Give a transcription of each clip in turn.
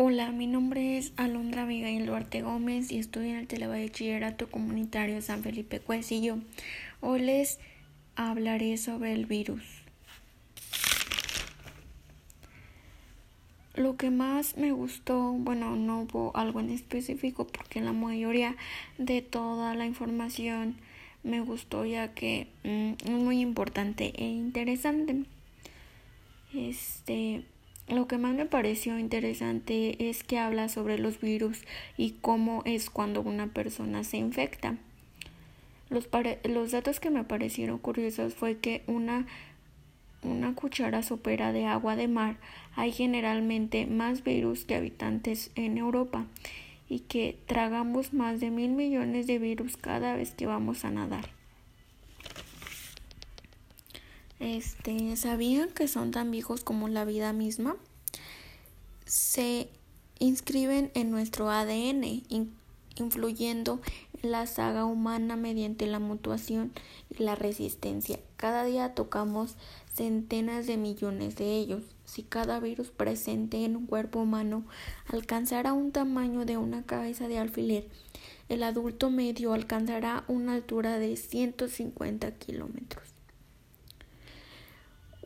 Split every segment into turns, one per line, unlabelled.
Hola, mi nombre es Alondra Abigail Duarte Gómez y estoy en el Telebachillerato Comunitario San Felipe Cuecillo. Hoy les hablaré sobre el virus. Lo que más me gustó, bueno, no hubo algo en específico porque la mayoría de toda la información me gustó ya que mm, es muy importante e interesante. Este lo que más me pareció interesante es que habla sobre los virus y cómo es cuando una persona se infecta. Los, datos que me parecieron curiosos fue que una, una cuchara sopera de agua de mar hay generalmente más virus que habitantes en Europa y que tragamos más de mil millones de virus cada vez que vamos a nadar. Este, ¿sabían que son tan viejos como la vida misma? Se inscriben en nuestro ADN, influyendo en la saga humana mediante la mutuación y la resistencia. Cada día tocamos centenas de millones de ellos. Si cada virus presente en un cuerpo humano alcanzara un tamaño de una cabeza de alfiler, el adulto medio alcanzará una altura de 150 kilómetros.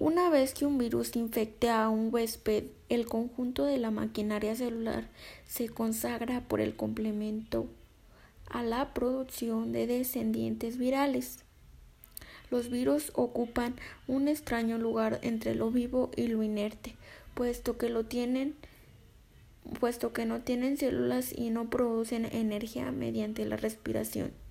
Una vez que un virus infecte a un huésped, el conjunto de la maquinaria celular se consagra por el complemento a la producción de descendientes virales. Los virus ocupan un extraño lugar entre lo vivo y lo inerte, puesto que puesto que no tienen células y no producen energía mediante la respiración.